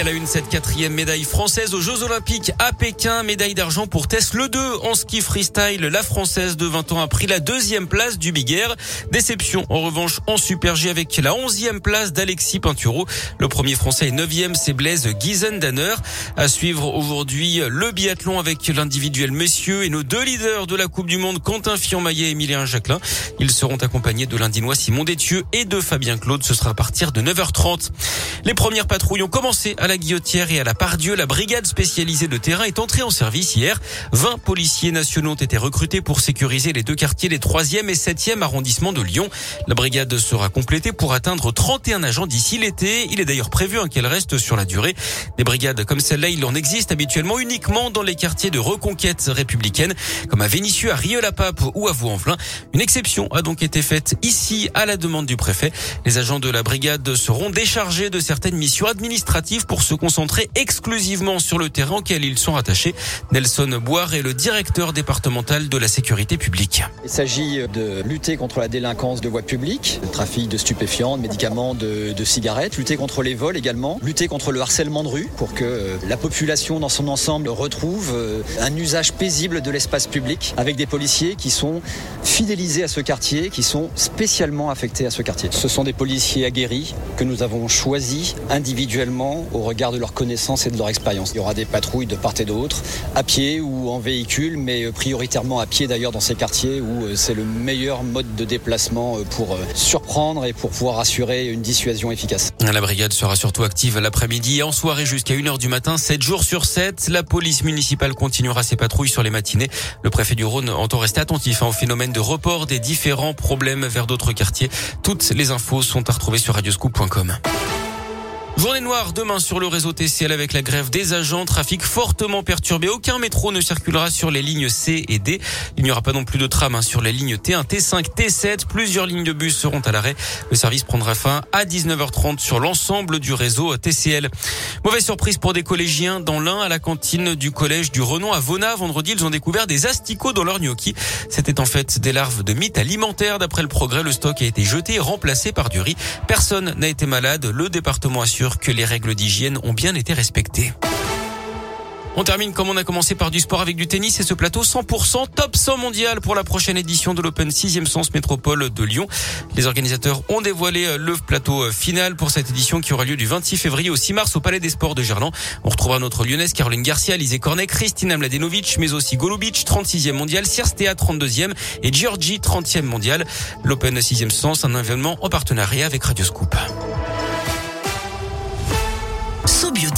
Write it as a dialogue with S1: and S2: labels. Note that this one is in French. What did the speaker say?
S1: A la une, cette quatrième médaille française aux Jeux Olympiques à Pékin. Médaille d'argent pour Tess Le 2 en ski freestyle. La française de 20 ans a pris la deuxième place du Big Air. Déception, en revanche, en Super G avec la onzième place d'Alexis Pinturo. Le premier français est neuvième, c'est Blaise Giesendanner. À suivre aujourd'hui le biathlon avec l'individuel messieurs et nos deux leaders de la Coupe du Monde, Quentin Fillon-Maillet et Emilien Jacquelin. Ils seront accompagnés de l'Indinois Simon Détieux et de Fabien Claude. Ce sera à partir de 9h30. Les premières patrouilles ont commencé à la Guillotière et à la Pardieu. La brigade spécialisée de terrain est entrée en service hier. 20 policiers nationaux ont été recrutés pour sécuriser les deux quartiers des 3e et 7e arrondissements de Lyon. La brigade sera complétée pour atteindre 31 agents d'ici l'été. Il est d'ailleurs prévu hein, qu'elle reste sur la durée. Des brigades comme celle-là, il en existe habituellement uniquement dans les quartiers de reconquête républicaine, comme à Vénissieux, à Rieux-la-Pape ou à Vaux-en-Velin. Une exception a donc été faite ici à la demande du préfet. Les agents de la brigade seront déchargés de certaines missions administratives pour se concentrer exclusivement sur le terrain auquel ils sont rattachés. Nelson Boire est le directeur départemental de la sécurité publique.
S2: Il s'agit de lutter contre la délinquance de voies publiques, le trafic de stupéfiants, de médicaments, de, de, cigarettes, lutter contre les vols également, lutter contre le harcèlement de rue pour que euh, la population dans son ensemble retrouve euh, un usage paisible de l'espace public avec des policiers qui sont fidélisés à ce quartier, qui sont spécialement affectés à ce quartier. Ce sont des policiers aguerris que nous avons choisis individuellement au regard de leur connaissance et de leur expérience. Il y aura des patrouilles de part et d'autre, à pied ou en véhicule, mais prioritairement à pied d'ailleurs dans ces quartiers où euh, c'est le meilleur mode de déplacement euh, pour euh, surprendre et pour pouvoir assurer une dissuasion efficace.
S1: La brigade sera surtout active l'après-midi et en soirée jusqu'à 1h du matin, 7 jours sur 7. La police municipale continuera ses patrouilles sur les matinées. Le préfet du Rhône entend rester attentif hein, au phénomène de report des différents problèmes vers d'autres quartiers. Toutes les infos sont à retrouver sur radioscoop.com. Journée noire demain sur le réseau TCL avec la grève des agents. Trafic fortement perturbé. Aucun métro ne circulera sur les lignes C et D. Il n'y aura pas non plus de tram hein, sur les lignes T1, T5, T7. Plusieurs lignes de bus seront à l'arrêt. Le service prendra fin à 19h30 sur l'ensemble du réseau TCL. Mauvaise surprise pour des collégiens dans l'un à la cantine du collège du Renon à Vona. Vendredi, ils ont découvert des asticots dans leur gnocchi. C'était en fait des larves de mythes alimentaires. D'après le progrès, le stock a été jeté et remplacé par du riz. Personne n'a été malade. Le département assure que les règles d'hygiène ont bien été respectées. On termine comme on a commencé par du sport avec du tennis et ce plateau 100% top 100 mondial pour la prochaine édition de l'Open 6e Sens Métropole de Lyon. Les organisateurs ont dévoilé le plateau final pour cette édition qui aura lieu du 26 février au 6 mars au Palais des Sports de Gerland. On retrouvera notre lyonnaise Caroline Garcia, Alizé Cornet, Christina Mladenovic, mais aussi Golubic, 36e mondial, Sierstea 32e et Georgie 30e mondial. L'Open 6e Sens, un événement en partenariat avec Radio Scoop. Sobio